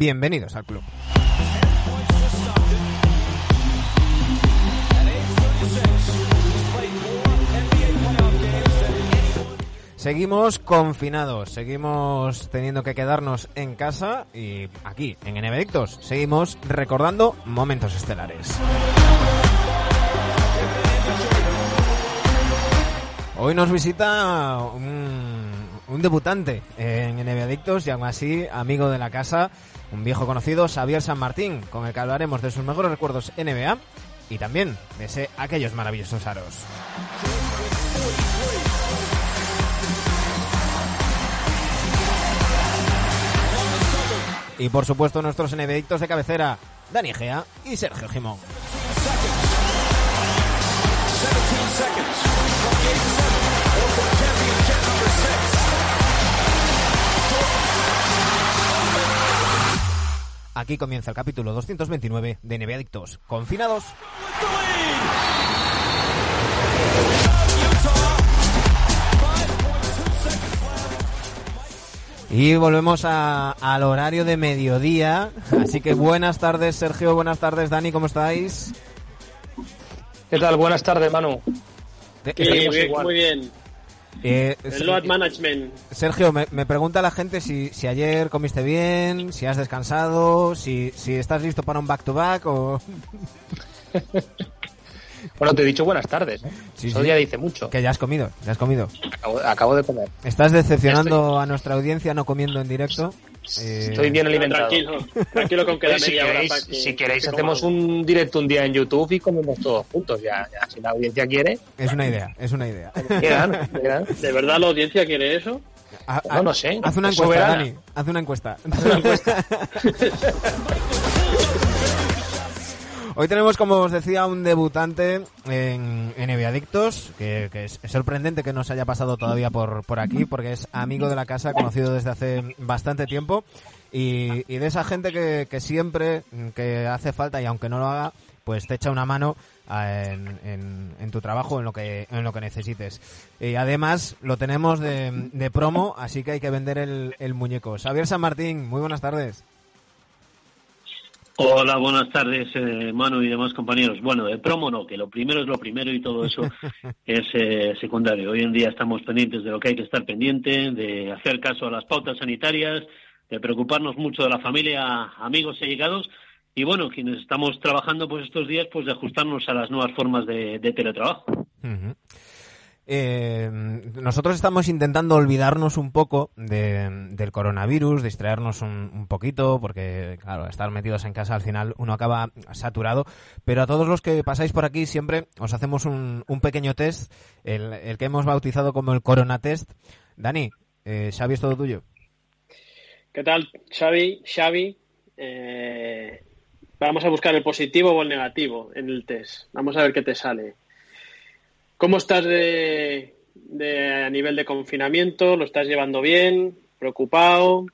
Bienvenidos al club. Seguimos confinados, seguimos teniendo que quedarnos en casa y aquí, en Enebedictos, seguimos recordando momentos estelares. Hoy nos visita un, debutante en Enebedictos y aún así amigo de la casa, un viejo conocido, Xavier San Martín, con el que hablaremos de sus mejores recuerdos NBA y también de ese, aquellos maravillosos aros. Y por supuesto nuestros enemedictos de cabecera, Dani Gea y Sergio Gimón. Aquí comienza el capítulo 229 de NBA Adictos. Confinados. Y volvemos a- al horario de mediodía. Así que buenas tardes, Sergio. Buenas tardes, Dani. ¿Cómo estáis? ¿Qué tal? Buenas tardes, Manu. De- Sí, bien, muy bien. Eh, El load management. Sergio, me, me pregunta la gente si, si ayer comiste bien, si has descansado, si, si estás listo para un back-to-back o... Bueno, te he dicho buenas tardes. ¿eh? Sí, Eso sí. ya dice mucho. Que ya has comido, ya has comido. Acabo, acabo de comer. Estás decepcionando a nuestra audiencia no comiendo en directo. Eh, Estoy bien alimentado. Tranquilo, tranquilo con que da si media hora queréis, para que- si queréis que hacemos comamos. un directo un día en YouTube y comemos todos juntos. Ya, ya, si la audiencia quiere, Es una idea, es una idea. quedan, quedan. ¿De verdad la audiencia quiere eso? Ha- No, no sé. Haz una Es encuesta, soberana. Dani. Haz una encuesta. Hoy tenemos, como os decía, un debutante en, en NBA Adictos, que, que es, sorprendente que no se haya pasado todavía por, por aquí, porque es amigo de la casa, conocido desde hace bastante tiempo, y, y de esa gente que, que siempre que hace falta, y aunque no lo haga, pues te echa una mano en, en- en tu trabajo, en lo que, en lo que necesites. Y además lo tenemos de, de promo, así que hay que vender el, el muñeco. Xavier San Martín, muy buenas tardes. Hola, buenas tardes, eh, Manu y demás compañeros. Bueno, de promo no, que lo primero es lo primero y todo eso es eh, secundario. Hoy en día estamos pendientes de lo que hay que estar pendiente, de hacer caso a las pautas sanitarias, de preocuparnos mucho de la familia, amigos y allegados. Y bueno, quienes estamos trabajando pues estos días, pues de ajustarnos a las nuevas formas de, de teletrabajo. Eh, nosotros estamos intentando olvidarnos un poco de- del coronavirus, distraernos un, un poquito, porque, claro, estar metidos en casa al final uno acaba saturado. Pero a todos los que pasáis por aquí siempre os hacemos un, pequeño test, el, el que hemos bautizado como el Corona Test. Dani, eh, Xavi, es todo tuyo. ¿Qué tal, Xavi? Xavi, eh, vamos a buscar el positivo o el negativo en el test. Vamos a ver qué te sale. ¿Cómo estás de, de- a nivel de confinamiento? ¿Lo estás llevando bien? ¿Preocupado?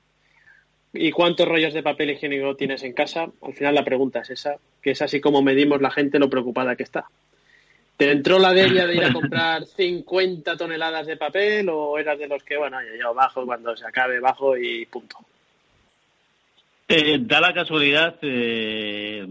¿Y cuántos rollos de papel higiénico tienes en casa? Al final la pregunta es esa, que es así como medimos la gente lo preocupada que está. ¿Te entró la deuda de ir a comprar 50 toneladas de papel o eras de los que, bueno, yo bajo cuando se acabe, bajo y punto? Eh, da la casualidad eh,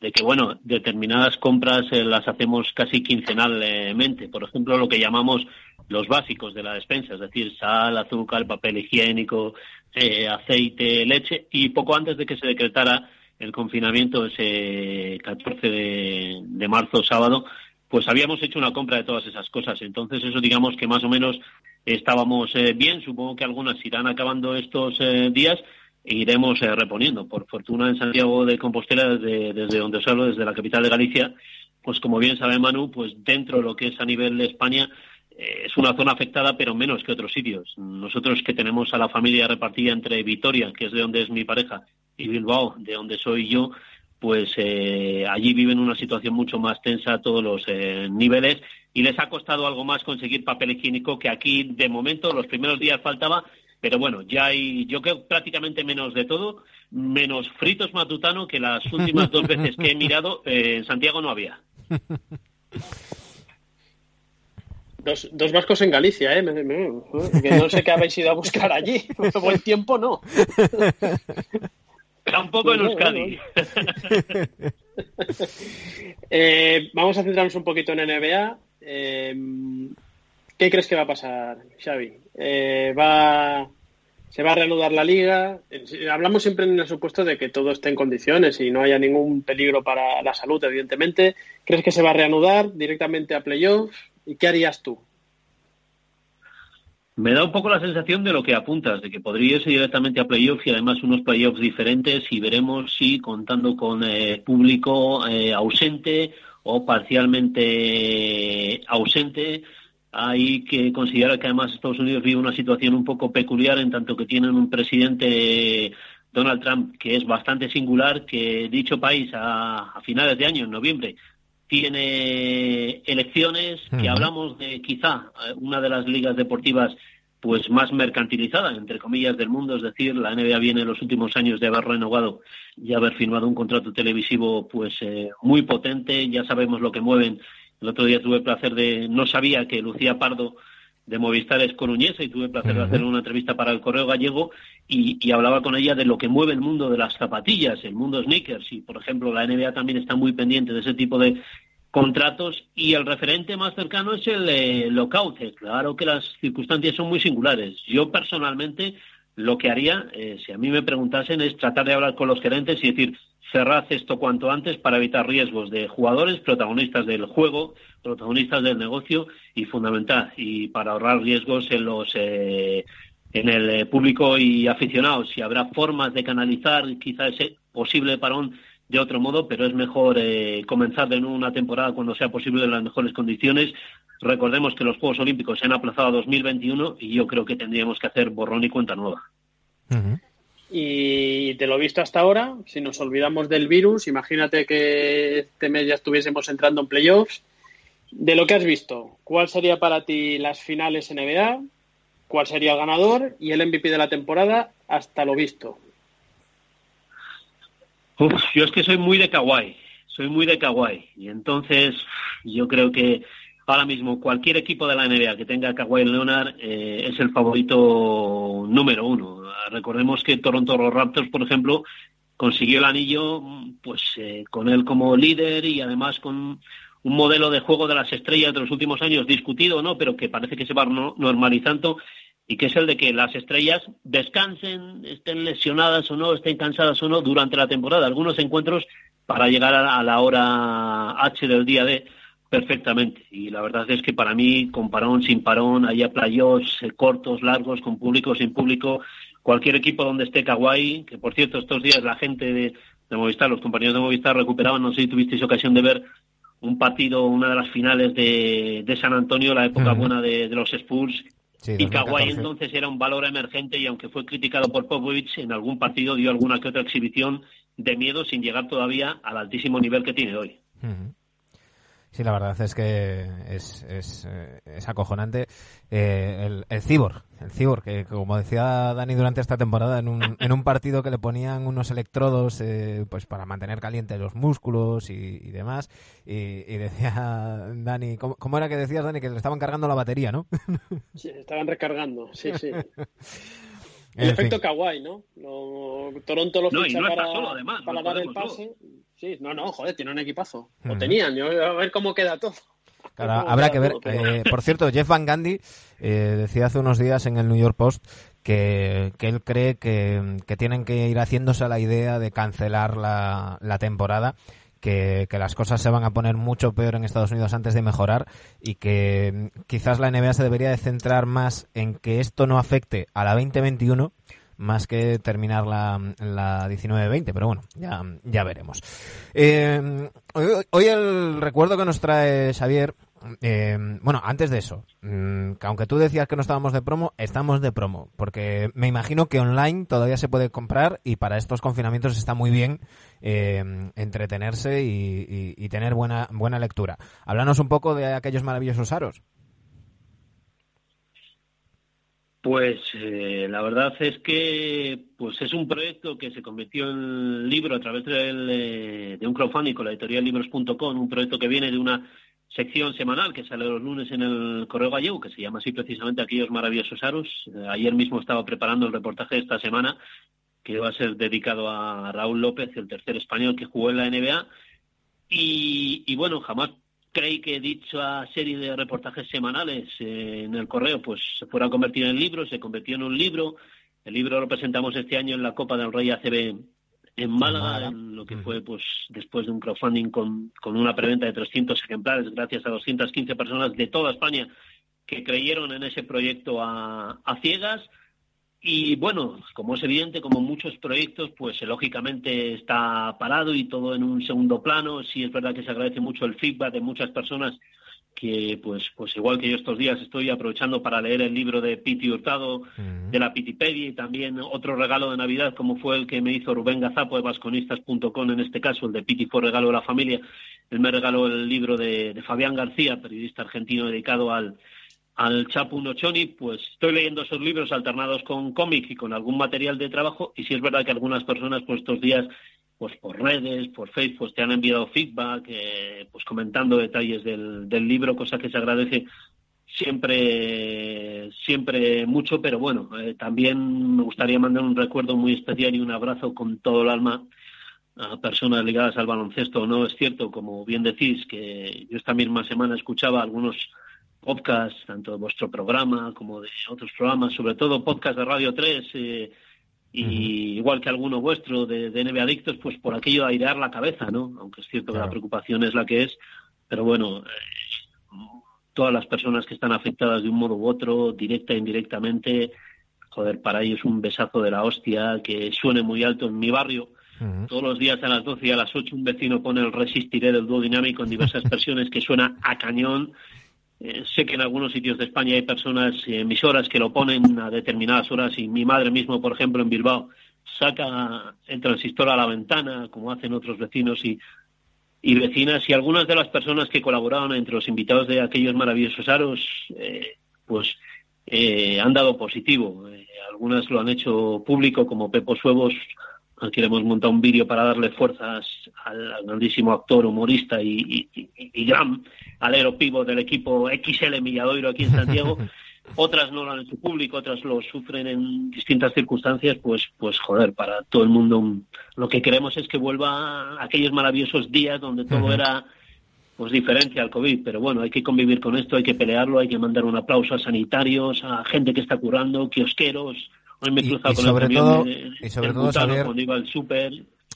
de que, bueno, determinadas compras eh, las hacemos casi quincenalmente. Por ejemplo, lo que llamamos los básicos de la despensa, es decir, sal, azúcar, papel higiénico, eh, aceite, leche. Y poco antes de que se decretara el confinamiento ese 14 de, de marzo, sábado, pues habíamos hecho una compra de todas esas cosas. Entonces, eso digamos que más o menos estábamos eh, bien. Supongo que algunas irán acabando estos eh, días iremos eh, reponiendo. Por fortuna, en Santiago de Compostela, desde, donde os hablo, desde la capital de Galicia, pues como bien sabe Manu, pues dentro de lo que es a nivel de España, eh, es una zona afectada, pero menos que otros sitios. Nosotros que tenemos a la familia repartida entre Vitoria, que es de donde es mi pareja, y Bilbao, de donde soy yo, pues eh, allí viven una situación mucho más tensa a todos los eh, niveles y les ha costado algo más conseguir papel higiénico que aquí de momento los primeros días faltaba pero bueno ya hay yo creo prácticamente menos de todo menos fritos matutano que las últimas dos veces que he mirado en Santiago no había Dos, dos vascos en Galicia, ¿eh? Que no sé qué habéis ido a buscar allí. Buen tiempo no. Tampoco en Euskadi. eh, vamos a centrarnos un poquito en NBA. Eh, ¿Qué crees que va a pasar, Xavi? Eh, va, ¿Se va a reanudar la liga? Hablamos siempre en el supuesto de que todo esté en condiciones y no haya ningún peligro para la salud, evidentemente. ¿Crees que se va a reanudar directamente a playoffs? ¿Y qué harías tú? Me da un poco la sensación de lo que apuntas, de que podría irse directamente a playoffs y además unos playoffs diferentes y veremos si contando con eh, público eh, ausente o parcialmente ausente. Hay que considerar que además Estados Unidos vive una situación un poco peculiar en tanto que tienen un presidente Donald Trump que es bastante singular, que dicho país a, a finales de año, en noviembre, tiene elecciones, que hablamos de quizá eh, una de las ligas deportivas pues más mercantilizada, entre comillas, del mundo, es decir, la NBA viene en los últimos años de haber renovado y haber firmado un contrato televisivo pues eh, muy potente, ya sabemos lo que mueven. El otro día tuve el placer de, no sabía que Lucía Pardo de Movistar es coruñesa y tuve el placer de hacer una entrevista para el Correo Gallego y, hablaba con ella de lo que mueve el mundo de las zapatillas, el mundo sneakers y, por ejemplo, la NBA también está muy pendiente de ese tipo de contratos y el referente más cercano es el eh, lockout. Claro que las circunstancias son muy singulares. Yo personalmente lo que haría, eh, si a mí me preguntasen, es tratar de hablar con los gerentes y decir, cerrad esto cuanto antes para evitar riesgos de jugadores, protagonistas del juego, protagonistas del negocio y fundamental, y para ahorrar riesgos en los eh, en el eh, público y aficionados. Si habrá formas de canalizar quizá ese posible parón de otro modo, pero es mejor eh, comenzar de una temporada cuando sea posible en las mejores condiciones. Recordemos que los Juegos Olímpicos se han aplazado a 2021 y yo creo que tendríamos que hacer borrón y cuenta nueva. Y de lo visto hasta ahora, si nos olvidamos del virus, imagínate que este mes ya estuviésemos entrando en playoffs. De lo que has visto, ¿cuál sería para ti las finales NBA? ¿Cuál sería el ganador y el MVP de la temporada hasta lo visto? Uf, yo es que soy muy de kawaii, soy muy de kawaii. Y entonces yo creo que ahora mismo cualquier equipo de la NBA que tenga Kawhi Leonard eh, es el favorito número uno. Recordemos que Toronto Raptors, por ejemplo, consiguió el anillo pues eh, con él como líder y además con un modelo de juego de las estrellas de los últimos años discutido, ¿no? Pero que parece que se va normalizando y que es el de que las estrellas descansen, estén lesionadas o no, estén cansadas o no durante la temporada. Algunos encuentros para llegar a la hora H del día D perfectamente. Y la verdad es que para mí, con parón, sin parón, haya playoffs eh, cortos, largos, con público, sin público, cualquier equipo donde esté Kawhi, que por cierto estos días la gente de, Movistar, los compañeros de Movistar recuperaban, no sé si tuvisteis ocasión de ver un partido, una de las finales de, de San Antonio, la época buena de, de los Spurs, y Kawhi entonces era un valor emergente y aunque fue criticado por Popovich, en algún partido dio alguna que otra exhibición de miedo sin llegar todavía al altísimo nivel que tiene hoy. Sí, la verdad es que es, es, eh, es acojonante. Eh, el, el Cibor, el Cibor, que como decía Dani durante esta temporada, en un, en un partido que le ponían unos electrodos eh, pues para mantener calientes los músculos y, demás, y, decía Dani, ¿cómo, era que decías, Dani? Que le estaban cargando la batería, ¿no? Sí, estaban recargando, sí, sí. El efecto kawaii, ¿no? Toronto lo ficha para, para dar el pase. Sí, no, no, joder, tiene un equipazo. Lo tenían, yo a ver cómo queda todo. Claro, habrá que ver. Eh, por cierto, Jeff Van Gundy eh, decía hace unos días en el New York Post que, él cree que, tienen que ir haciéndose a la idea de cancelar la, temporada. Que, que, las cosas se van a poner mucho peor en Estados Unidos antes de mejorar y que quizás la NBA se debería de centrar más en que esto no afecte a la 2021 más que terminar la, la 19-20, pero bueno, ya, ya veremos. Eh, hoy, el recuerdo que nos trae Xavier eh, bueno, antes de eso, mm, que aunque tú decías que no estábamos de promo, estamos de promo, porque me imagino que online todavía se puede comprar y para estos confinamientos está muy bien eh, entretenerse y, y- y tener buena, buena lectura. Háblanos un poco de aquellos maravillosos aros. Pues eh, la verdad es que pues es un proyecto que se convirtió en libro a través del, eh, de un crowdfunding con la editorial libros.com, un proyecto que viene de una sección semanal que sale los lunes en el Correo Gallego, que se llama así precisamente Aquellos Maravillosos Aros. Eh, ayer mismo estaba preparando el reportaje de esta semana, que va a ser dedicado a Raúl López, el tercer español que jugó en la NBA. Y, y bueno, jamás creí que dicha serie de reportajes semanales eh, en el correo pues se fuera a convertir en libro, se convirtió en un libro. El libro lo presentamos este año en la Copa del Rey ACB en Málaga, en lo que fue pues después de un crowdfunding con, con una preventa de 300 ejemplares, gracias a 215 personas de toda España que creyeron en ese proyecto a, a ciegas. Y bueno, como es evidente, como muchos proyectos, pues eh, lógicamente está parado y todo en un segundo plano. Sí es verdad que se agradece mucho el feedback de muchas personas que, pues, pues igual que yo estos días estoy aprovechando para leer el libro de Piti Hurtado de la Pitipedia y también otro regalo de Navidad como fue el que me hizo Rubén Gazapo de vasconistas.com en este caso, el de Piti fue regalo de la familia. Él me regaló el libro de, de Fabián García, periodista argentino dedicado al, al Chapu Nochoni, pues estoy leyendo esos libros alternados con cómic y con algún material de trabajo y sí es verdad que algunas personas pues estos días pues por redes, por Facebook, pues te han enviado feedback, eh, pues comentando detalles del, del libro, cosa que se agradece siempre siempre mucho, pero bueno, eh, también me gustaría mandar un recuerdo muy especial y un abrazo con todo el alma a personas ligadas al baloncesto. No es cierto, como bien decís, que yo esta misma semana escuchaba algunos podcasts, tanto de vuestro programa como de otros programas, sobre todo podcast de Radio 3, eh, y igual que alguno vuestro de, de Adictos, pues por aquello de airear la cabeza, ¿no? Aunque es cierto que la preocupación es la que es, pero bueno, eh, todas las personas que están afectadas de un modo u otro, directa e indirectamente, joder, para ellos un besazo de la hostia, que suene muy alto en mi barrio. Todos los días a las 12 y a las 8 un vecino pone el Resistiré del dúo dinámico en diversas versiones que suena a cañón. Eh, sé que en algunos sitios de España hay personas, eh, emisoras, que lo ponen a determinadas horas y mi madre mismo, por ejemplo, en Bilbao, saca el transistor a la ventana, como hacen otros vecinos y, y vecinas, y algunas de las personas que colaboraban entre los invitados de aquellos maravillosos aros, eh, pues eh, han dado positivo. Algunas lo han hecho público, como Pepo Suevos, al que le hemos montado un vídeo para darle fuerzas al, grandísimo actor, humorista y, y, y- y gran alero pivo del equipo XL Milladoiro aquí en Santiago. otras no lo han hecho público, otras lo sufren en distintas circunstancias, pues, pues joder, para todo el mundo un- lo que queremos es que vuelva a aquellos maravillosos días donde todo era pues diferente al COVID, pero bueno, hay que convivir con esto, hay que pelearlo, hay que mandar un aplauso a sanitarios, a gente que está curando, kiosqueros. Hoy me he Y- cruzado y con sobre el todo- de- y sobre todo, Butano Xavier, cuando iba al súper.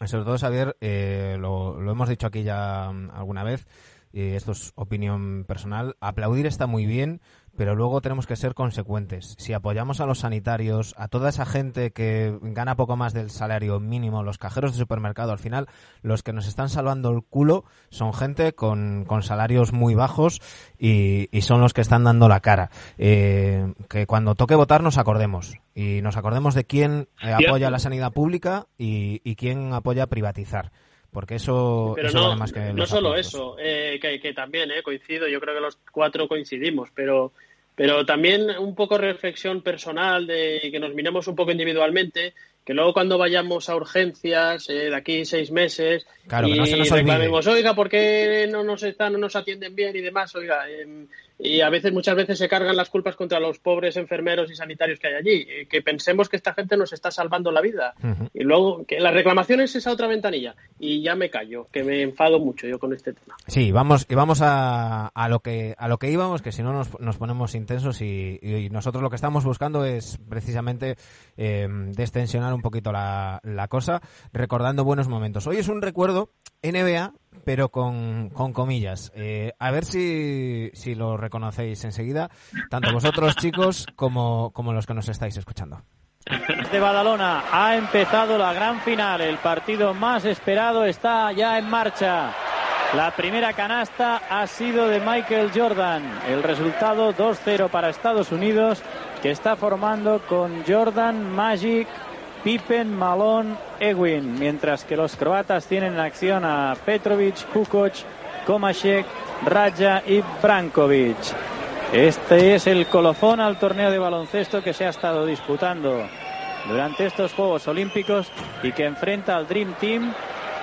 Sobre todo, Xavier, eh, lo, lo hemos dicho aquí ya mm, alguna vez, y esto es opinión personal, aplaudir está muy bien, pero luego tenemos que ser consecuentes. Si apoyamos a los sanitarios, a toda esa gente que gana poco más del salario mínimo, los cajeros de supermercado, al final los que nos están salvando el culo son gente con, con salarios muy bajos y, y son los que están dando la cara. Eh, que cuando toque votar nos acordemos y nos acordemos de quién eh, apoya la sanidad pública y, y quién apoya privatizar. Porque eso, Pero eso no, vale más que no solo eso, eh, que, que también eh, coincido, yo creo que los cuatro coincidimos, pero, pero también un poco reflexión personal de que nos miremos un poco individualmente, que luego cuando vayamos a urgencias eh, de aquí seis meses Claro, que y no se nos reclamemos, oiga, ¿por qué no nos están, no nos atienden bien y demás? Oiga, em, y a veces, muchas veces se cargan las culpas contra los pobres enfermeros y sanitarios que hay allí, que pensemos que esta gente nos está salvando la vida. Y luego, que la reclamación es esa otra ventanilla. Y ya me callo, que me enfado mucho yo con este tema. Sí, vamos, y vamos a, a lo que a lo que íbamos, que si no nos, nos ponemos intensos y, y nosotros lo que estamos buscando es precisamente eh, destensionar un poquito la, la cosa, recordando buenos momentos. Hoy es un recuerdo NBA, pero con, con comillas. Eh, a ver si, si lo reconocéis enseguida, tanto vosotros chicos como, como los que nos estáis escuchando. De Badalona ha empezado la gran final. El partido más esperado está ya en marcha. La primera canasta ha sido de Michael Jordan. El resultado 2-0 para Estados Unidos, que está formando con Jordan, Magic, Pippen, Malone, Ewin, mientras que los croatas tienen en acción a Petrovic, Kukoc, Komashek, Raja y Brankovic. Este es el colofón al torneo de baloncesto que se ha estado disputando durante estos Juegos Olímpicos y que enfrenta al Dream Team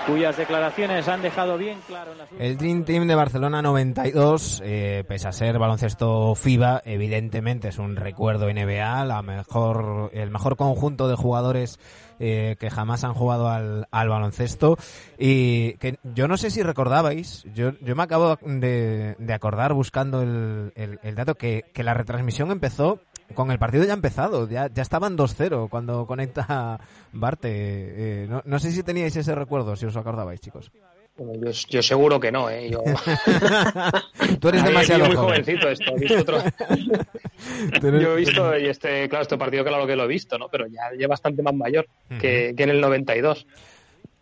cuyas declaraciones han dejado bien claro. El Dream Team de Barcelona 92, eh, pese a ser baloncesto FIBA, evidentemente es un recuerdo NBA, la mejor, el mejor conjunto de jugadores eh, que jamás han jugado al, al, baloncesto y que yo no sé si recordabais, yo, yo me acabo de, de acordar buscando el, el, el dato que, que la retransmisión empezó con el partido ya empezado, ya, ya estaban 2-0 cuando conecta Barte. Eh, no, no, sé si teníais ese recuerdo, si os acordabais, chicos. Bueno, yo, yo, seguro que no, ¿eh? Yo... Tú eres demasiado muy joven. jovencito esto. He visto otro... yo he visto, y este, claro, este partido claro que lo he visto, ¿no? Pero ya, ya bastante más mayor que, que en el 92.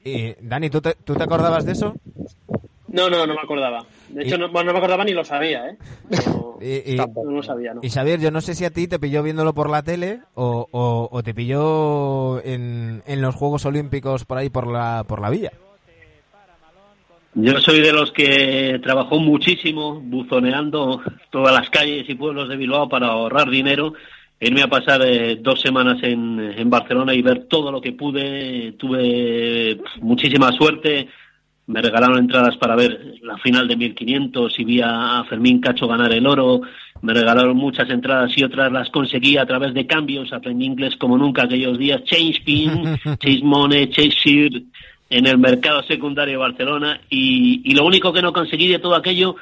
Y, Dani, ¿tú te, ¿tú te acordabas de eso? No, no, no me acordaba. De hecho, no, bueno, no me acordaba ni lo sabía, ¿eh? No, y, y, no lo sabía, ¿no? Y Xavier, yo no sé si a ti te pilló viéndolo por la tele o, o, o te pilló en, en, los Juegos Olímpicos por ahí por la, por la villa. Yo soy de los que trabajó muchísimo buzoneando todas las calles y pueblos de Bilbao para ahorrar dinero, irme a pasar eh, dos semanas en, en Barcelona y ver todo lo que pude. Tuve muchísima suerte me regalaron entradas para ver la final de 1500 y vi a Fermín Cacho ganar el oro, me regalaron muchas entradas y otras las conseguí a través de cambios, aprendí inglés como nunca aquellos días, change pin, change money, change share en el mercado secundario de Barcelona. Y, y lo único que no conseguí de todo aquello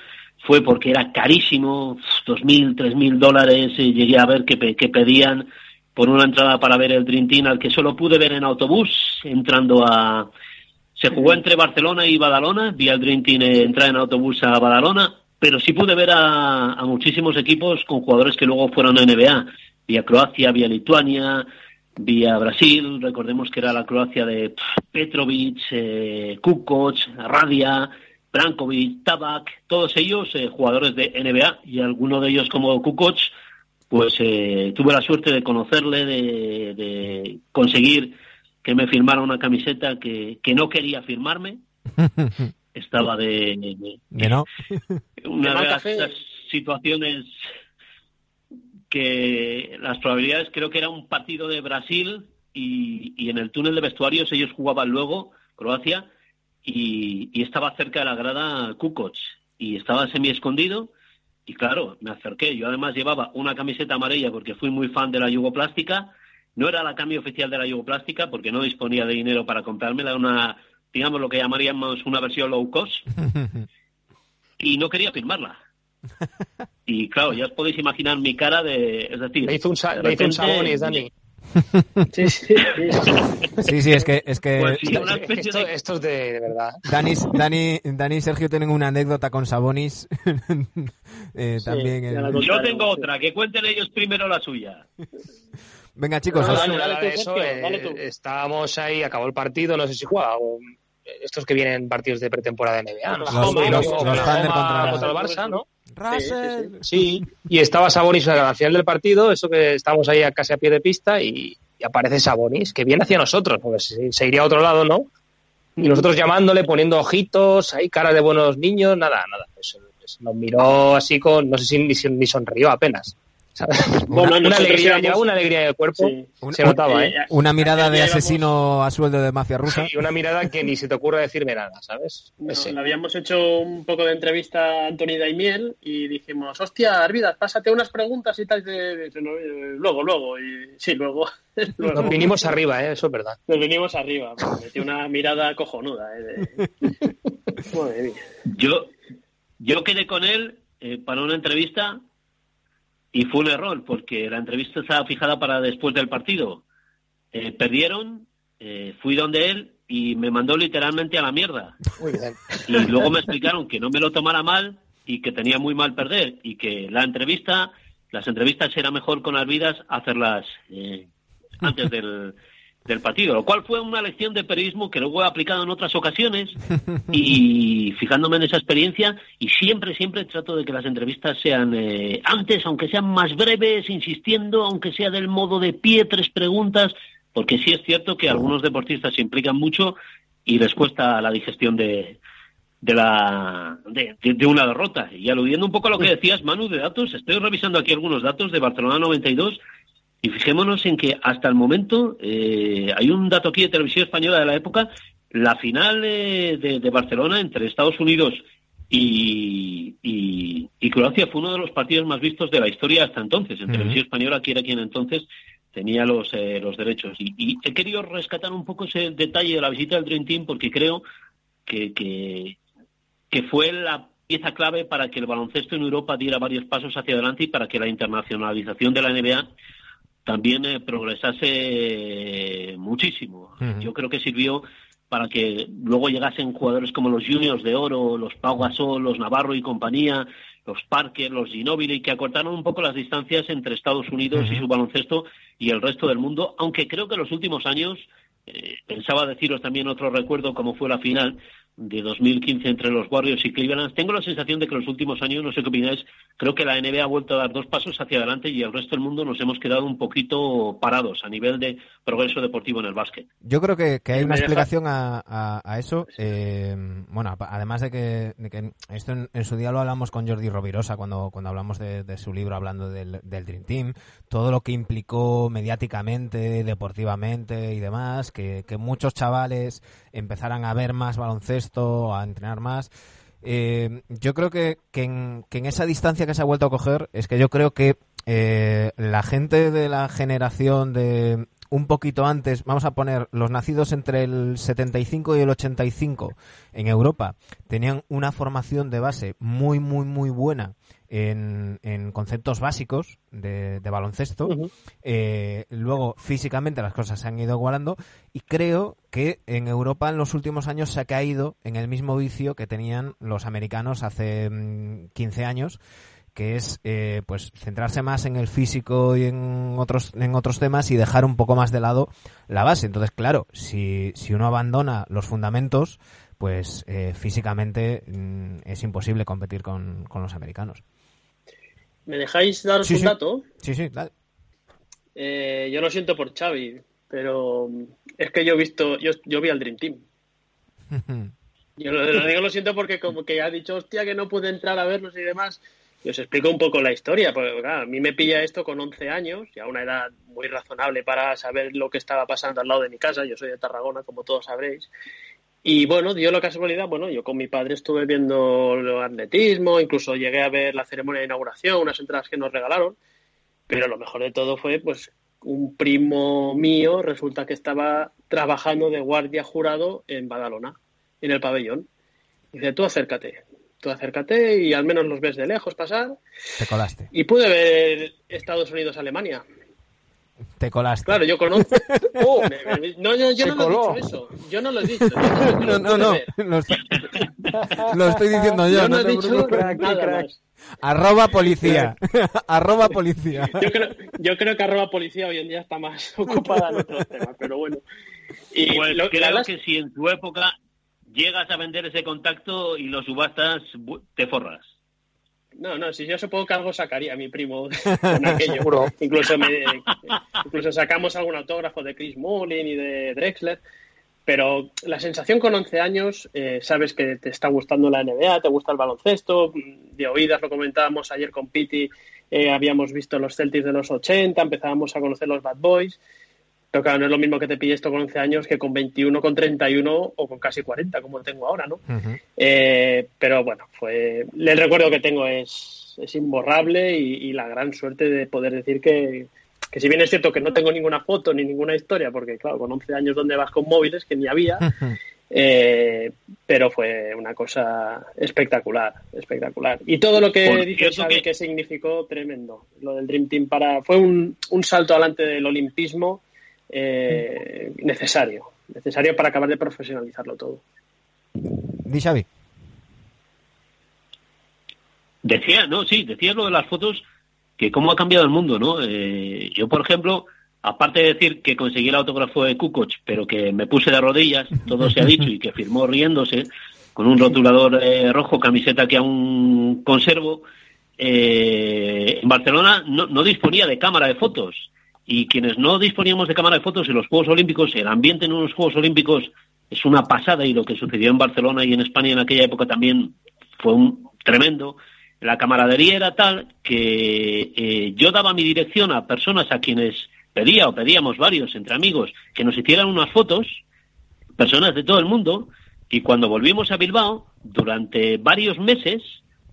fue porque era carísimo, dos mil, tres mil dólares, llegué a ver que, que pedían por una entrada para ver el Dream Team al que solo pude ver en autobús entrando a se jugó entre Barcelona y Badalona, vi al Dream Team entrar en autobús a Badalona, pero sí pude ver a, a, muchísimos equipos con jugadores que luego fueron a NBA. Vi a. Croacia, vi a Lituania, vi a Brasil, recordemos que era la Croacia de Petrovic, eh, Kukoc, Radia, Brankovic, Tabak, todos ellos eh, jugadores de NBA y alguno de ellos como Kukoc, pues eh, tuve la suerte de conocerle, de, de conseguir que me firmara una camiseta que, que no quería firmarme. Estaba de, de, de no. una de las, las, situaciones que las probabilidades creo que era un partido de Brasil y, y en el túnel de vestuarios ellos jugaban luego Croacia y, y estaba cerca de la grada Kukoc y estaba semi escondido y claro me acerqué yo además llevaba una camiseta amarilla porque fui muy fan de la yugoplástica no era la cambio oficial de la yugoplástica porque no disponía de dinero para comprármela, una, digamos lo que llamaríamos una versión low cost, y no quería firmarla. Y claro, ya os podéis imaginar mi cara de, es decir, le hizo un, sa le hizo un Sabonis, Dani. Sí, sí, sí, sí, es que es que Pues sí, una especie esto, de- esto es de, de verdad. Dani, Dani, Dani y Sergio tienen una anécdota con Sabonis. Eh, también la Yo tengo otra, que cuenten ellos primero la suya. Venga, chicos, No, os- dale, Bueno, dale nada tú, de eso, Sergio, eh, dale tú. estábamos ahí, acabó el partido, no sé si juega. o- estos que vienen partidos de pretemporada de NBA. ¿no? Los- los- los Thunder contra- contra el Barça, ¿no? Russell. Sí, y estaba Sabonis al final del partido, eso que estábamos ahí a casi a pie de pista, y, y aparece Sabonis, que viene hacia nosotros, porque se, se iría a otro lado, ¿no? Y nosotros llamándole, poniendo ojitos, ahí cara de buenos niños, nada, nada. Pues nos miró así con, no sé si ni, ni sonrió apenas. Una, alegría, una el cuerpo, Sí. se notaba, ¿eh? Una mirada de asesino a sueldo de mafia rusa. Y una mirada que ni se te ocurre decirme nada, ¿sabes? No, Ese. le habíamos hecho un poco de entrevista a Anthony Daimiel y dijimos, hostia, Arvidas, pásate unas preguntas y tal. De, eh, luego, luego. Y sí, luego. luego. Nos vinimos arriba, ¿eh? Eso es verdad. Nos vinimos arriba. una mirada cojonuda. Eh, de- Madre mía. Yo, yo quedé con él eh, para una entrevista y fue un error porque la entrevista estaba fijada para después del partido. Eh, perdieron, eh, fui donde él y me mandó literalmente a la mierda. Muy bien. Y luego me explicaron que no me lo tomara mal y que tenía muy mal perder y que la entrevista, las entrevistas era mejor con Arvidas hacerlas eh, antes del, del partido, lo cual fue una lección de periodismo que luego he aplicado en otras ocasiones y fijándome en esa experiencia y siempre, siempre trato de que las entrevistas sean eh, antes, aunque sean más breves, insistiendo, aunque sea del modo de pie, tres preguntas, porque sí es cierto que algunos deportistas se implican mucho y les cuesta la digestión de, de, la, de, de, una derrota. Y aludiendo un poco a lo que decías, Manu, de datos, estoy revisando aquí algunos datos de Barcelona 92 y fijémonos en que hasta el momento, eh, hay un dato aquí de televisión española de la época, la final eh, de, de, Barcelona entre Estados Unidos y, y, y, Croacia fue uno de los partidos más vistos de la historia hasta entonces. En uh -huh. televisión española, que era quien entonces tenía los, eh, los derechos. Y, y, he querido rescatar un poco ese detalle de la visita del Dream Team porque creo que, que, que fue la pieza clave para que el baloncesto en Europa diera varios pasos hacia adelante y para que la internacionalización de la NBA también eh, progresase muchísimo. Uh -huh. Yo creo que sirvió para que luego llegasen jugadores como los Juniors de Oro, los Pau Gasol, los Navarro y compañía, los Parker, los Ginobili, que acortaron un poco las distancias entre Estados Unidos uh -huh. y su baloncesto y el resto del mundo, aunque creo que en los últimos años, eh, pensaba deciros también otro recuerdo como fue la final, de 2015 entre los Warriors y Cleveland. Tengo la sensación de que en los últimos años, no sé qué opináis, creo que la NBA ha vuelto a dar dos pasos hacia adelante y el resto del mundo nos hemos quedado un poquito parados a nivel de progreso deportivo en el básquet. Yo creo que, que hay una explicación a, a, a eso. Eh, bueno, además de que, de que esto en, en, su día lo hablamos con Jordi Rovirosa cuando, cuando hablamos de, de su libro hablando del, del Dream Team, todo lo que implicó mediáticamente, deportivamente y demás, que, que muchos chavales empezaran a ver más baloncesto a entrenar más. Eh, yo creo que, que, en, que, en, esa distancia que se ha vuelto a coger es que yo creo que eh, la gente de la generación de un poquito antes, vamos a poner los nacidos entre el 75 y el 85 en Europa, tenían una formación de base muy, muy, muy buena en, en conceptos básicos de, de baloncesto. Uh -huh. eh, luego, físicamente, las cosas se han ido igualando y creo que en Europa en los últimos años se ha caído en el mismo vicio que tenían los americanos hace mmm, 15 años que es eh, pues centrarse más en el físico y en otros en otros temas y dejar un poco más de lado la base entonces claro si, si uno abandona los fundamentos pues eh, físicamente mmm, es imposible competir con, con los americanos ¿Me dejáis daros sí, un sí. dato? Sí, sí, dale. Eh, yo lo siento por Xavi, pero es que yo he visto, yo, yo vi al Dream Team. yo lo, lo, digo, lo siento porque como que ha dicho, hostia, que no pude entrar a verlos y demás. Y os explico un poco la historia, porque claro, a mí me pilla esto con 11 años, y a una edad muy razonable para saber lo que estaba pasando al lado de mi casa. Yo soy de Tarragona, como todos sabréis. Y bueno, dio la casualidad, bueno, yo con mi padre estuve viendo el atletismo, incluso llegué a ver la ceremonia de inauguración, unas entradas que nos regalaron, pero lo mejor de todo fue, pues, un primo mío resulta que estaba trabajando de guardia jurado en Badalona, en el pabellón. Dice, tú acércate, tú acércate y al menos los ves de lejos pasar. Te colaste. Y pude ver Estados Unidos-Alemania. Te colaste. Claro, yo conozco. Oh, me, me, no, yo, yo no lo he dicho eso. Yo no lo he dicho. no, no, no. Lo, lo, estoy diciendo yo. Yo no, no he dicho crack, nada crack. más. Arroba policía. arroba policía. Yo creo, yo creo que arroba policía hoy en día está más ocupada en otros temas, pero bueno. Y pues lo, creo las... que si en tu época llegas a vender ese contacto y lo subastas, te forras. No, no, si yo supongo que algo sacaría a mi primo con aquello. incluso, me, incluso sacamos algún autógrafo de Chris Mullin y de Drexler. Pero la sensación con 11 años, eh, sabes que te está gustando la NBA, te gusta el baloncesto, de oídas lo comentábamos ayer con Piti, eh, habíamos visto los Celtics de los 80, empezábamos a conocer los Bad Boys. Pero claro, no es lo mismo que te pille esto con 11 años que con 21, con 31 o con casi 40, como tengo ahora, ¿no? Uh -huh. eh, pero bueno, fue el recuerdo que tengo es, es imborrable y, y, la gran suerte de poder decir que, que si bien es cierto que no tengo ninguna foto ni ninguna historia, porque claro, con 11 años donde vas con móviles, que ni había, uh -huh. eh, pero fue una cosa espectacular, espectacular. Y todo lo que Por dice Xavi que... que significó, tremendo. Lo del Dream Team para fue un, un salto adelante del olimpismo eh, necesario, necesario para acabar de profesionalizarlo todo. Di Xavi. Decía, no, sí, decía lo de las fotos, que cómo ha cambiado el mundo, ¿no? Eh, yo, por ejemplo, aparte de decir que conseguí el autógrafo de Kukoc, pero que me puse de rodillas, todo se ha dicho, y que firmó riéndose, con un rotulador eh, rojo, camiseta que aún conservo, eh, en Barcelona no, no, disponía de cámara de fotos. Y quienes no disponíamos de cámara de fotos en los Juegos Olímpicos, el ambiente en unos Juegos Olímpicos es una pasada y lo que sucedió en Barcelona y en España en aquella época también fue un tremendo. La camaradería era tal que eh, yo daba mi dirección a personas a quienes pedía o pedíamos varios entre amigos que nos hicieran unas fotos, personas de todo el mundo, y cuando volvimos a Bilbao, durante varios meses,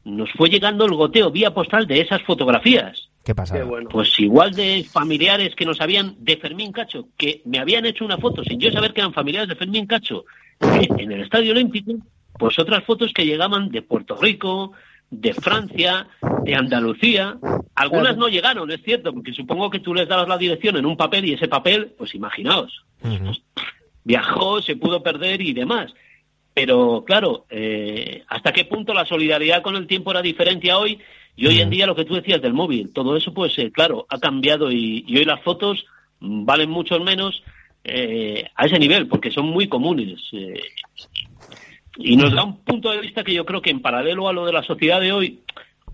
nos fue llegando el goteo vía postal de esas fotografías. ¿Qué pasa? Pues igual de familiares que nos habían de Fermín Cacho, que me habían hecho una foto sin yo saber que eran familiares de Fermín Cacho en el Estadio Olímpico, pues otras fotos que llegaban de Puerto Rico, de Francia, de Andalucía. Algunas no llegaron, es cierto, porque supongo que tú les dabas la dirección en un papel y ese papel, pues imaginaos, viajó, se pudo perder y demás. Pero claro, eh, ¿hasta qué punto la solidaridad con el tiempo era diferente a hoy? Y hoy en día lo que tú decías del móvil, todo eso pues eh, claro, ha cambiado y, hoy las fotos valen mucho menos eh, a ese nivel, porque son muy comunes. Y nos da un punto de vista que yo creo que en paralelo a lo de la sociedad de hoy,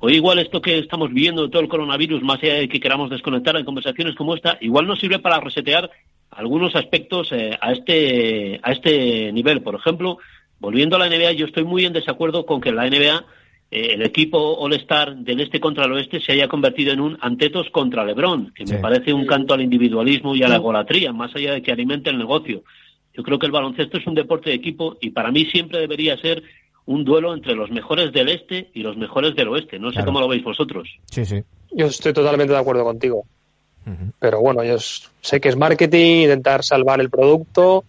hoy igual esto que estamos viviendo todo el coronavirus, más allá de que queramos desconectar en conversaciones como esta, igual nos sirve para resetear algunos aspectos eh, a este a este nivel. Por ejemplo, volviendo a la NBA, yo estoy muy en desacuerdo con que la NBA eh, el equipo All-Star del este contra el oeste se haya convertido en un Antetos contra LeBron, que me parece un canto al individualismo y a la egolatría, más allá de que alimente el negocio. Yo creo que el baloncesto es un deporte de equipo y para mí siempre debería ser un duelo entre los mejores del este y los mejores del oeste. No sé cómo lo veis vosotros. Sí, sí. Yo estoy totalmente de acuerdo contigo. Pero bueno, yo sé que es marketing, intentar salvar el producto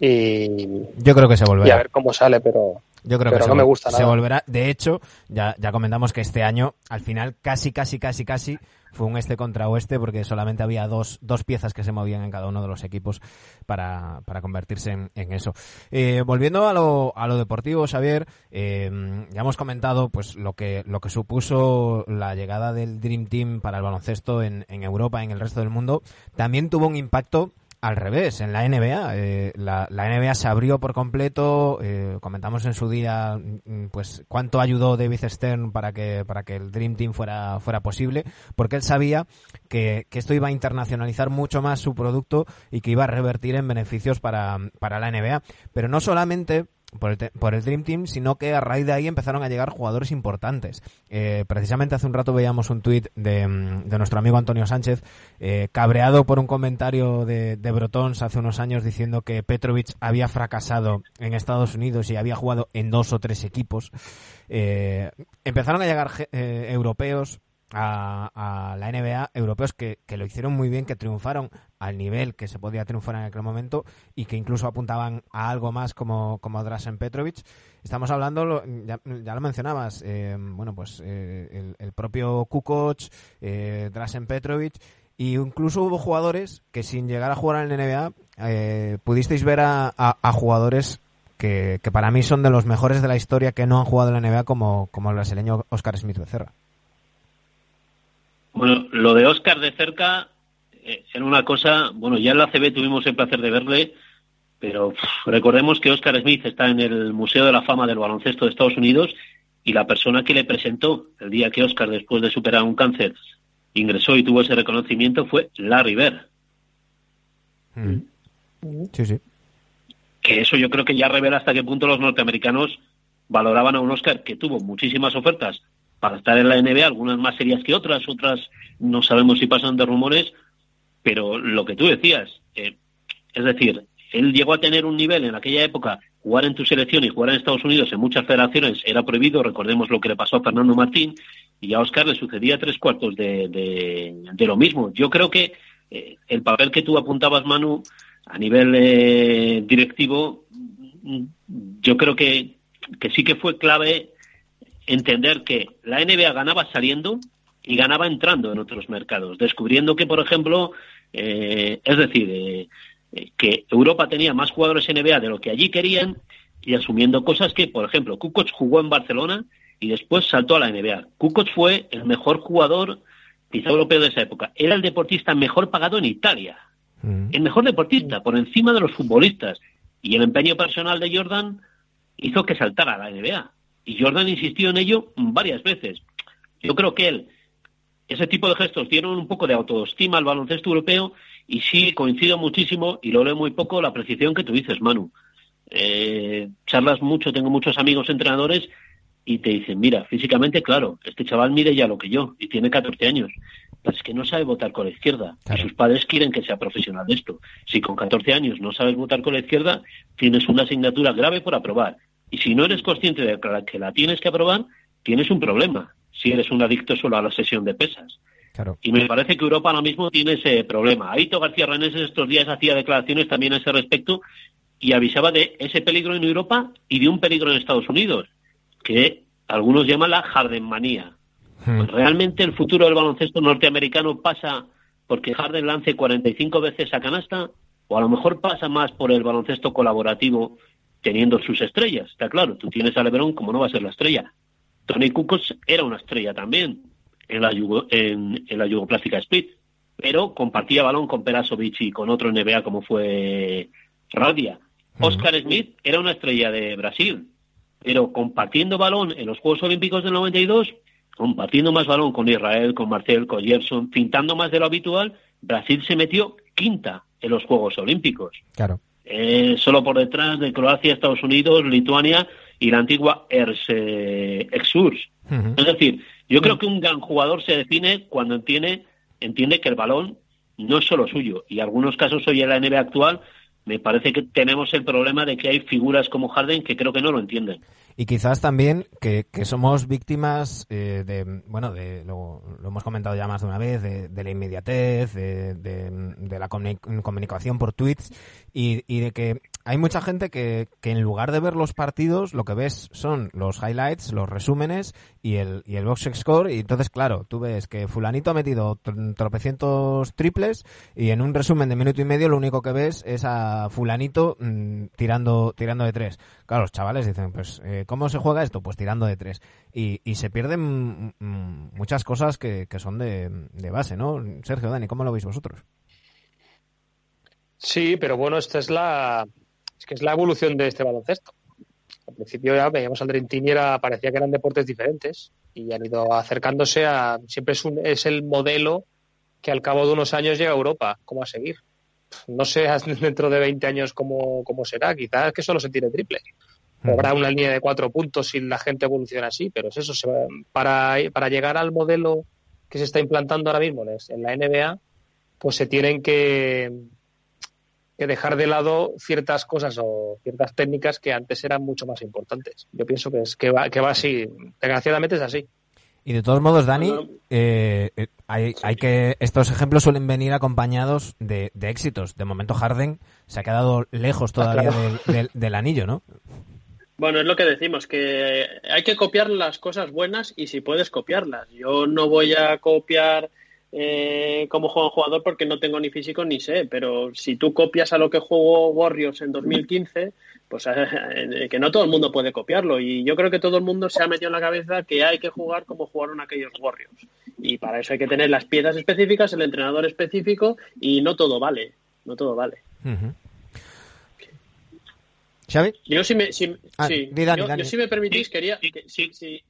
y. Yo creo que se volverá. Y a ver cómo sale, pero. Yo creo que no me gusta nada. Se volverá. De hecho, ya, ya comentamos que este año, al final, casi, casi, casi, casi fue un este contra oeste porque solamente había dos, dos piezas que se movían en cada uno de los equipos para, para convertirse en, eso. Eh, volviendo a lo, a lo deportivo, Xavier, eh, ya hemos comentado pues lo que, lo que supuso la llegada del Dream Team para el baloncesto en, en Europa, en el resto del mundo. También tuvo un impacto al revés, en la NBA. Eh, la, NBA se abrió por completo. Eh, comentamos en su día mm, pues cuánto ayudó David Stern para que, para que el Dream Team fuera, fuera posible, porque él sabía que, que esto iba a internacionalizar mucho más su producto y que iba a revertir en beneficios para, para la NBA. Pero no solamente por el, por el Dream Team, sino que a raíz de ahí empezaron a llegar jugadores importantes. Eh, precisamente hace un rato veíamos un tuit de, de, nuestro amigo Antonio Sánchez, eh, cabreado por un comentario de, de, Brotons hace unos años diciendo que Petrovic había fracasado en Estados Unidos y había jugado en dos o tres equipos. Eh, empezaron a llegar europeos a, la NBA europeos que, lo hicieron muy bien, que triunfaron al nivel que se podía triunfar en aquel momento y que incluso apuntaban a algo más como, como Drasen Petrovic. Estamos hablando, ya, lo mencionabas, eh, bueno, pues eh, el, propio Kukoc, eh, Drasen Petrovic, y incluso hubo jugadores que sin llegar a jugar en la NBA eh, pudisteis ver a, a, jugadores que, que, para mí son de los mejores de la historia que no han jugado en la NBA como, como el brasileño Oscar Smith Becerra. Bueno, lo de Oscar de cerca eh, era una cosa, bueno, ya en la CB tuvimos el placer de verle, pero recordemos que Oscar Smith está en el Museo de la Fama del Baloncesto de Estados Unidos y la persona que le presentó el día que Oscar, después de superar un cáncer, ingresó y tuvo ese reconocimiento fue Larry Bird. Mm. Sí, sí. Que eso yo creo que ya revela hasta qué punto los norteamericanos valoraban a un Oscar que tuvo muchísimas ofertas para estar en la NBA, algunas más serias que otras, otras no sabemos si pasan de rumores, pero lo que tú decías, eh, es decir, él llegó a tener un nivel en aquella época, jugar en tu selección y jugar en Estados Unidos en muchas federaciones era prohibido, recordemos lo que le pasó a Fernando Martín, y a Oscar le sucedía tres cuartos de, de, lo mismo. Yo creo que eh, el papel que tú apuntabas, Manu, a nivel eh, directivo, yo creo que, que sí que fue clave entender que la NBA ganaba saliendo y ganaba entrando en otros mercados, descubriendo que, por ejemplo, eh, es decir, eh, que Europa tenía más jugadores NBA de lo que allí querían y asumiendo cosas que, por ejemplo, Kukoc jugó en Barcelona y después saltó a la NBA. Kukoc fue el mejor jugador quizá europeo de esa época, era el deportista mejor pagado en Italia. El mejor deportista, por encima de los futbolistas. Y el empeño personal de Jordan hizo que saltara a la NBA. Y Jordan insistió en ello varias veces. Yo creo que él, ese tipo de gestos dieron un poco de autoestima al baloncesto europeo y sí coincido muchísimo, y lo leo muy poco, la precisión que tú dices, Manu. Eh, charlas mucho, tengo muchos amigos entrenadores y te dicen, mira, físicamente, claro, este chaval mide ya lo que yo y tiene 14 años. Pero es que no sabe votar con la izquierda. Y sus padres quieren que sea profesional de esto. Si con 14 años no sabes votar con la izquierda, tienes una asignatura grave por aprobar. Y si no eres consciente de que la tienes que aprobar, tienes un problema. Si eres un adicto solo a la sesión de pesas. Y me parece que Europa ahora mismo tiene ese problema. Aito García Reneses estos días hacía declaraciones también a ese respecto y avisaba de ese peligro en Europa y de un peligro en Estados Unidos, que algunos llaman la Hardenmanía. Hmm. Pues realmente el futuro del baloncesto norteamericano pasa porque Harden lance 45 veces a canasta, o a lo mejor pasa más por el baloncesto colaborativo teniendo sus estrellas. Está claro, tú tienes a LeBron, como no va a ser la estrella? Tony Kukoc era una estrella también en la, en, la Yugoplástica Split, pero compartía balón con Perasovic y con otro NBA como fue Radia. Oscar Smith era una estrella de Brasil, pero compartiendo balón en los Juegos Olímpicos del 92, compartiendo más balón con Israel, con Marcel, con Gerson, pintando más de lo habitual, Brasil se metió quinta en los Juegos Olímpicos. Claro. Eh, solo por detrás de Croacia, Estados Unidos, Lituania y la antigua ERS, eh, Es decir, yo creo que un gran jugador se define cuando entiende, entiende que el balón no es solo suyo. Y en algunos casos hoy en la NBA actual me parece que tenemos el problema de que hay figuras como Harden que creo que no lo entienden. Y quizás también que, somos víctimas eh, de, bueno, de, lo, hemos comentado ya más de una vez, de, la inmediatez, de, la comunicación por tweets y, y de que hay mucha gente que, que, en lugar de ver los partidos, lo que ves son los highlights, los resúmenes y el, y el box score. Y entonces, claro, tú ves que Fulanito ha metido tropecientos triples y en un resumen de minuto y medio lo único que ves es a Fulanito mm, tirando, tirando de tres. Claro, los chavales dicen, pues, eh, ¿cómo se juega esto? Pues tirando de tres. Y, y se pierden mm, muchas cosas que, que son de, de base, ¿no? Sergio, Dani, ¿cómo lo veis vosotros? Sí, pero bueno, esta es la, es que es la evolución de este baloncesto. Al principio ya veíamos al Dream Team y era, parecía que eran deportes diferentes y han ido acercándose a. Siempre es, un, es el modelo que al cabo de unos años llega a Europa. ¿Cómo a seguir? No sé dentro de 20 años cómo, cómo será. Quizás que solo se tire triple. habrá una línea de cuatro puntos si la gente evoluciona así, pero es eso. para, para llegar al modelo que se está implantando ahora mismo en la NBA, pues se tienen que, que dejar de lado ciertas cosas o ciertas técnicas que antes eran mucho más importantes. Yo pienso que es que va, que va así, desgraciadamente es así. Y de todos modos, Dani, eh, eh, hay, hay, que estos ejemplos suelen venir acompañados de, éxitos. De momento, Harden se ha quedado lejos todavía del, del, anillo, ¿no? Bueno, es lo que decimos, que hay que copiar las cosas buenas y si puedes copiarlas. Yo no voy a copiar eh, como juega un jugador porque no tengo ni físico ni sé, pero si tú copias a lo que jugó Warriors en 2015, pues eh, que no todo el mundo puede copiarlo y yo creo que todo el mundo se ha metido en la cabeza que hay que jugar como jugaron aquellos Warriors y para eso hay que tener las piezas específicas, el entrenador específico y no todo vale, no todo vale. ¿Xavi? Yo si me, si, ah, yo, si me permitís, quería, si,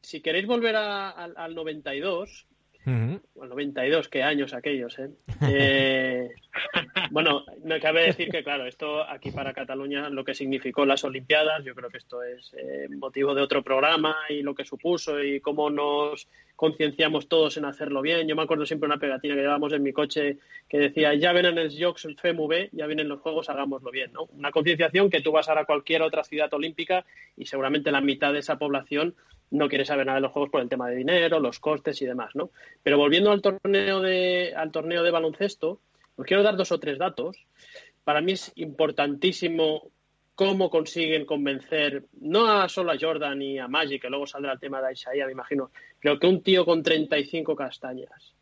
si, queréis volver al 92, bueno, 92, qué años aquellos, ¿eh? ¿eh? bueno, me cabe decir que, claro, esto aquí para Cataluña, lo que significó las Olimpiadas, yo creo que esto es eh, motivo de otro programa y lo que supuso y cómo nos concienciamos todos en hacerlo bien. Yo me acuerdo siempre una pegatina que llevábamos en mi coche que decía, ya vienen los Jocs FMV, ya vienen los Juegos, hagámoslo bien, ¿no? Una concienciación que tú vas a cualquier otra ciudad olímpica y seguramente la mitad de esa población no quiere saber nada de los juegos por el tema de dinero, los costes y demás, ¿no? Pero volviendo al torneo de, al torneo de baloncesto, os quiero dar dos o tres datos. Para mí es importantísimo cómo consiguen convencer, no a solo a Jordan y a Magic, que luego saldrá el tema de Isaiah, me imagino, pero que un tío con 35 castañas,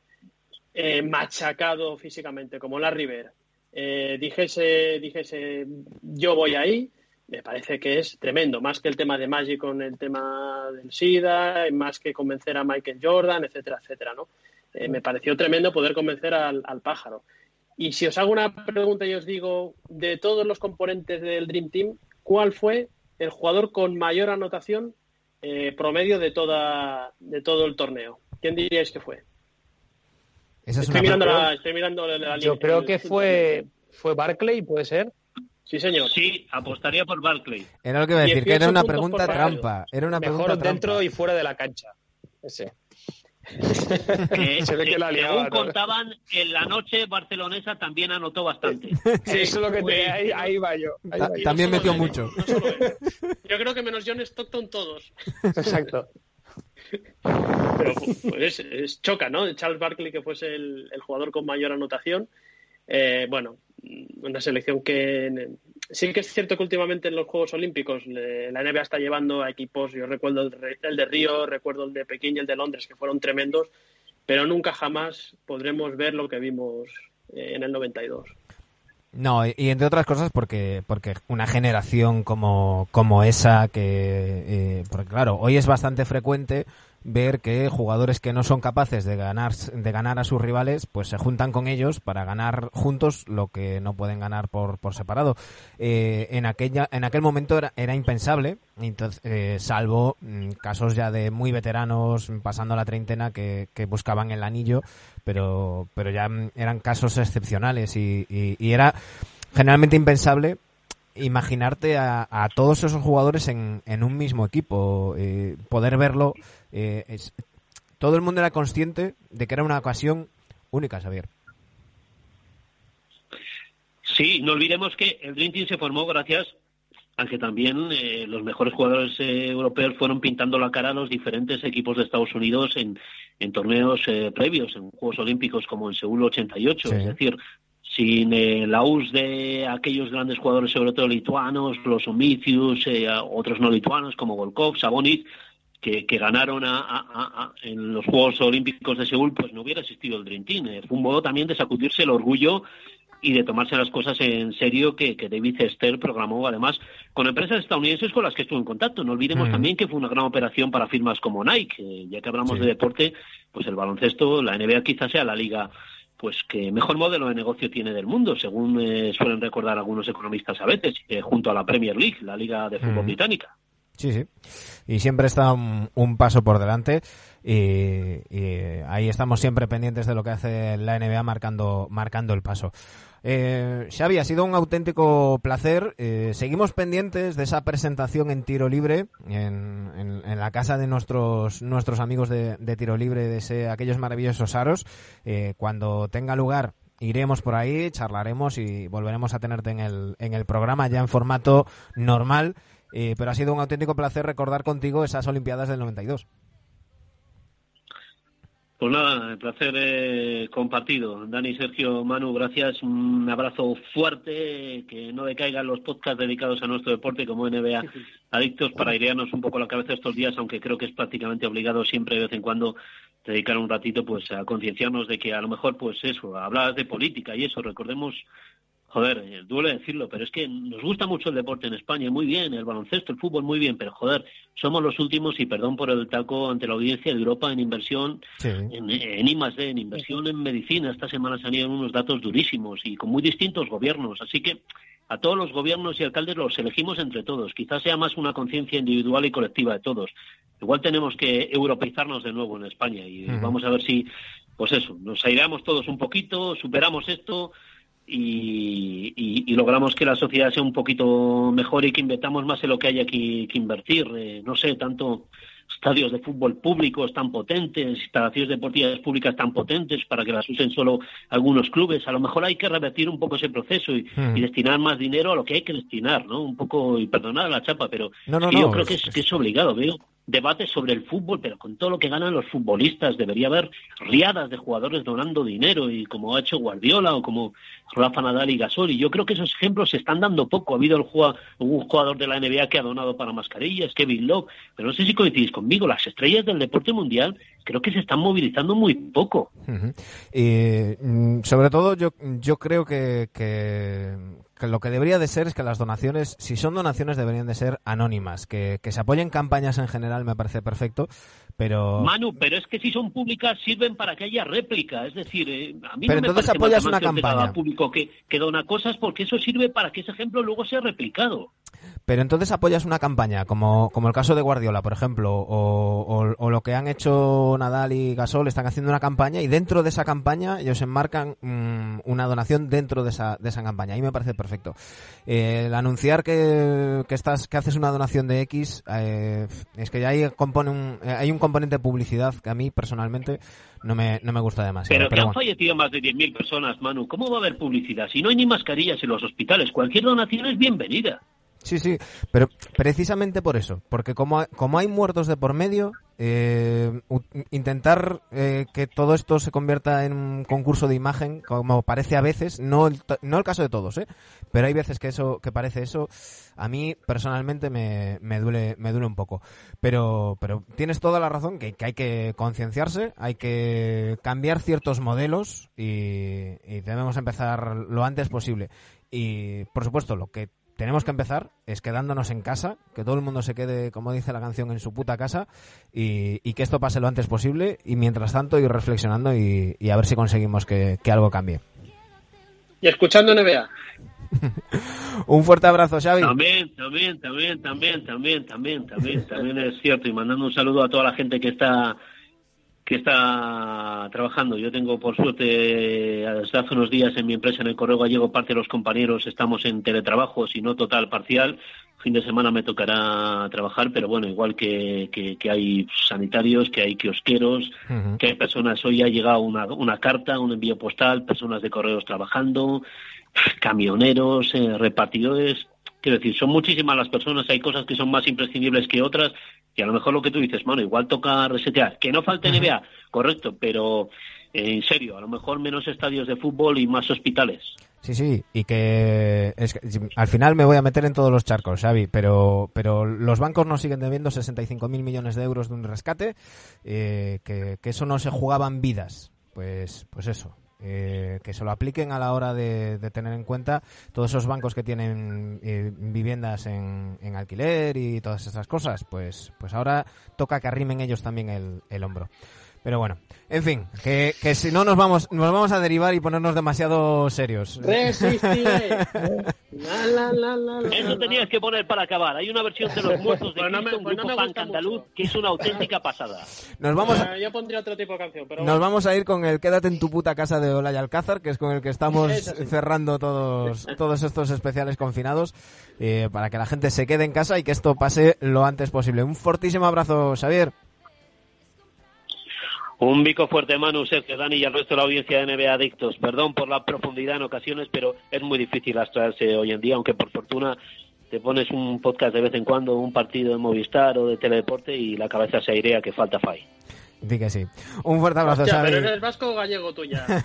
eh, machacado físicamente, como la Rivera, eh, dijese, dijese, yo voy ahí, me parece que es tremendo, más que el tema de Magic con el tema del SIDA, más que convencer a Michael Jordan, etcétera, etcétera, ¿no? eh, me pareció tremendo poder convencer al, pájaro. Y si os hago una pregunta y os digo, de todos los componentes del Dream Team, ¿cuál fue el jugador con mayor anotación eh, promedio de, toda, de todo el torneo? ¿Quién diríais que fue? estoy, mirando la, Yo creo que fue, fue Barclay, ¿puede ser? Sí, señor. Sí, apostaría por Barclay. Era lo que iba a decir, que era una pregunta trampa. Era una Mejor dentro y fuera de la cancha. Ese. Se ve que la según contaban, en la noche barcelonesa también anotó bastante. Sí, eso es lo que te, ahí, ahí va yo. También metió mucho. yo creo que menos John Stockton todos. Exacto. Pero pues, es, choca, ¿no? Charles Barkley, que fuese el, jugador con mayor anotación. Eh, bueno, una selección que sí que es cierto que últimamente en los Juegos Olímpicos la NBA está llevando a equipos, yo recuerdo el, de Río, recuerdo el de Pekín y el de Londres, que fueron tremendos, pero nunca jamás podremos ver lo que vimos eh, en el 92. No, y entre otras cosas porque, porque una generación como, como esa que, eh, porque claro, hoy es bastante frecuente ver que jugadores que no son capaces de ganar, de ganar a sus rivales, pues se juntan con ellos para ganar juntos lo que no pueden ganar por, por separado. Eh, en, aquella, en aquel momento era, era impensable, entonces, eh, salvo mm, casos ya de muy veteranos pasando la treintena que, que buscaban el anillo, pero, pero ya mm, eran casos excepcionales y, y era generalmente impensable imaginarte a, a, todos esos jugadores en, en un mismo equipo, eh, poder verlo. Eh, es, todo el mundo era consciente de que era una ocasión única, Xavier. Sí, no olvidemos que el Dream Team se formó gracias a que también eh, los mejores jugadores europeos fueron pintando la cara a los diferentes equipos de Estados Unidos en, en torneos previos, en Juegos Olímpicos como en Seúl 88. Es decir, sin eh, la US de aquellos grandes jugadores, sobre todo lituanos, los Omicius, eh, otros no lituanos como Volkov, Sabonis, que, ganaron en los Juegos Olímpicos de Seúl, pues no hubiera existido el Dream Team. Eh, fue un modo también de sacudirse el orgullo y de tomarse las cosas en serio que, David Esther programó además con empresas estadounidenses con las que estuvo en contacto. No olvidemos también que fue una gran operación para firmas como Nike. ya que hablamos de deporte, pues el baloncesto, la NBA quizás sea la liga pues que mejor modelo de negocio tiene del mundo, según eh, suelen recordar algunos economistas a veces, eh, junto a la Premier League, la Liga de Fútbol Británica. Sí, sí. Y siempre está un, paso por delante. Y, ahí estamos siempre pendientes de lo que hace la NBA marcando, marcando el paso. Eh, Xavi, ha sido un auténtico placer. Eh, seguimos pendientes de esa presentación en tiro libre, en, la casa de nuestros, nuestros amigos de, tiro libre, de aquellos maravillosos aros. Eh, cuando tenga lugar, iremos por ahí, charlaremos y volveremos a tenerte en el, en el programa ya en formato normal. Eh, pero ha sido un auténtico placer recordar contigo esas Olimpiadas del 92. Pues nada, el placer eh, compartido. Dani, Sergio, Manu, gracias. Un abrazo fuerte, que no decaigan los podcasts dedicados a nuestro deporte como NBA Adictos para airearnos un poco la cabeza estos días, aunque creo que es prácticamente obligado siempre de vez en cuando dedicar un ratito pues a concienciarnos de que a lo mejor pues eso, hablabas de política y eso, recordemos joder, eh, duele decirlo, pero es que nos gusta mucho el deporte en España, muy bien, el baloncesto, el fútbol, muy bien, pero joder, somos los últimos, y perdón por el taco ante la audiencia de Europa, en inversión en, en I en inversión en medicina. Esta semana salieron unos datos durísimos y con muy distintos gobiernos, así que a todos los gobiernos y alcaldes los elegimos entre todos. Quizás sea más una conciencia individual y colectiva de todos. Igual tenemos que europeizarnos de nuevo en España y vamos a ver si, pues eso, nos aireamos todos un poquito, superamos esto y, logramos que la sociedad sea un poquito mejor y que invertamos más en lo que haya que, que invertir. Eh, no sé, tanto estadios de fútbol públicos tan potentes, instalaciones deportivas públicas tan potentes para que las usen solo algunos clubes. A lo mejor hay que revertir un poco ese proceso y, hmm. destinar más dinero a lo que hay que destinar, ¿no? Un poco, y perdonar la chapa, pero yo creo que es, que es obligado. Veo, debate sobre el fútbol, pero con todo lo que ganan los futbolistas debería haber riadas de jugadores donando dinero y como ha hecho Guardiola o como Rafa Nadal y Gasol y yo creo que esos ejemplos se están dando poco. Ha habido un jugador de la NBA que ha donado para mascarillas, Kevin Love, pero no sé si coincidís conmigo, las estrellas del deporte mundial creo que se están movilizando muy poco. y, mm, sobre todo yo, yo creo que lo que debería de ser es que las donaciones, si son donaciones, deberían de ser anónimas. Que, que se apoyen campañas en general me parece perfecto, pero... Manu, pero es que si son públicas sirven para que haya réplica. Es decir, eh, a mí Pero no me entonces apoyas una campaña. público que, que dona cosas porque eso sirve para que ese ejemplo luego sea replicado. Pero entonces apoyas una campaña, como, como el caso de Guardiola, por ejemplo, o, o- o lo que han hecho Nadal y Gasol, están haciendo una campaña y dentro de esa campaña ellos enmarcan mm, una donación dentro de esa, de esa campaña. Ahí me parece perfecto. Eh, el anunciar que, que, estás, que haces una donación de X, eh, es que ya hay, compone un, eh, hay un componente de publicidad que a mí personalmente no me, no me gusta demasiado. Pero que pero han bueno. fallecido más de 10.000 personas, Manu. ¿Cómo va a haber publicidad? Si no hay ni mascarillas en los hospitales, cualquier donación es bienvenida. Sí, sí, pero precisamente por eso, porque como, como hay muertos de por medio, eh, intentar eh, que todo esto se convierta en un concurso de imagen, como parece a veces, no el, no el caso de todos, ¿eh? pero hay veces que eso, que parece eso, a mí personalmente me, me duele, me duele un poco. Pero, pero tienes toda la razón que, que hay que concienciarse, hay que cambiar ciertos modelos y, y debemos empezar lo antes posible. Y por supuesto, lo que tenemos que empezar es quedándonos en casa, que todo el mundo se quede, como dice la canción, en su puta casa y, y que esto pase lo antes posible y mientras tanto ir reflexionando y, y a ver si conseguimos que, que algo cambie. Y escuchando NBA. Un fuerte abrazo, Xavi. También, también, también, también, también, también, también, también es cierto. Y mandando un saludo a toda la gente que está que está trabajando. Yo tengo, por suerte, desde hace unos días en mi empresa en el Correo Gallego, parte de los compañeros estamos en teletrabajo, si no total, parcial. Fin de semana me tocará trabajar, pero bueno, igual que, que, que hay sanitarios, que hay kiosqueros, que hay personas, hoy ha llegado una, una carta, un envío postal, personas de correos trabajando, camioneros, eh, repartidores. Quiero decir, son muchísimas las personas, hay cosas que son más imprescindibles que otras, y a lo mejor lo que tú dices, bueno, igual toca resetear. Que no falte NBA, correcto, pero eh, en serio, a lo mejor menos estadios de fútbol y más hospitales. Sí, sí, y que, es que al final me voy a meter en todos los charcos, Xavi, pero, pero los bancos nos siguen debiendo 65.000 millones de euros de un rescate, eh, que, que eso no se jugaban vidas. Pues, pues eso, eh, que se lo apliquen a la hora de, tener en cuenta todos esos bancos que tienen eh, viviendas en, en alquiler y todas esas cosas, pues, pues ahora toca que arrimen ellos también el, el hombro. Pero bueno, en fin, que, que si no nos vamos, nos vamos a derivar y ponernos demasiado serios. Resistiré. La, la, la, la, la, Eso tenías que poner para acabar. Hay una versión de los muertos de Pues no me- Cristo, un pues no grupo punk andaluz, mucho. que es una auténtica pasada. Nos vamos, a, Eh, yo pondría otro tipo de canción, pero nos bueno. vamos a ir con el Quédate en tu puta casa de Olay Alcázar, que es con el que estamos sí. cerrando todos, todos estos especiales confinados, eh, para que la gente se quede en casa y que esto pase lo antes posible. Un fortísimo abrazo, Xavier. Un bico fuerte, Manu, Sergio, Dani y al resto de la audiencia de NBA Adictos. Perdón por la profundidad en ocasiones, pero es muy difícil abstraerse hoy en día, aunque por fortuna te pones un podcast de vez en cuando, un partido de Movistar o de Teledeporte y la cabeza se airea que falta fai. Di que sí. Un fuerte abrazo, Hostia, Xavi. pero eres vasco o gallego tú ya.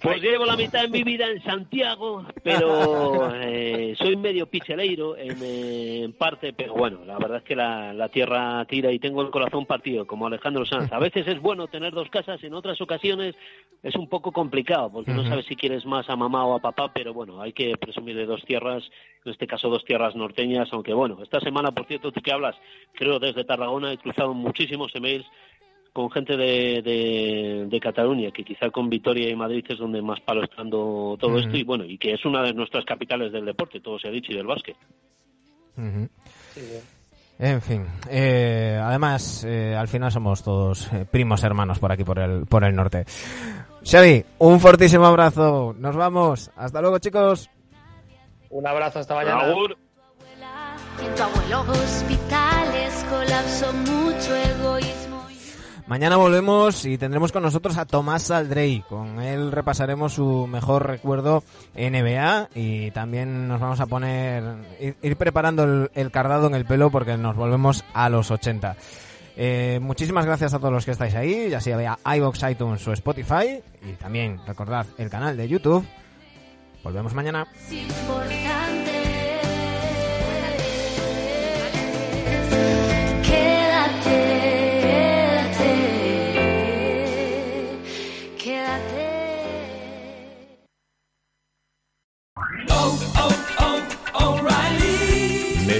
Pues llevo la mitad de mi vida en Santiago, pero eh, soy medio picheleiro en, eh, en parte, pero bueno, la verdad es que la, la tierra tira y tengo el corazón partido, como Alejandro Sanz. A veces es bueno tener dos casas, en otras ocasiones es un poco complicado, porque no sabes si quieres más a mamá o a papá, pero bueno, hay que presumir de dos tierras, en este caso dos tierras norteñas, aunque bueno, esta semana, por cierto, tú que hablas, creo desde Tarragona, he cruzado muchísimos emails con gente de, de, de Cataluña, que quizá con Vitoria y Madrid es donde más palo está dando todo esto, y bueno, y que es una de nuestras capitales del deporte, todo se ha dicho, y del básquet. En fin, eh, además, eh, al final somos todos eh, primos hermanos por aquí, por el, por el norte. Xavi, un fortísimo abrazo. Nos vamos. Hasta luego, chicos. Un abrazo, hasta mañana. Agur. Y en tu abuelo hospitales colapsó mucho egoísmo. y- Mañana volvemos y tendremos con nosotros a Tomás Saldrey. Con él repasaremos su mejor recuerdo NBA y también nos vamos a poner, ir, ir preparando el, el cardado en el pelo porque nos volvemos a los 80. Eh, muchísimas gracias a todos los que estáis ahí, ya sea iVoox, iTunes o Spotify. Y también recordad el canal de YouTube. Volvemos mañana.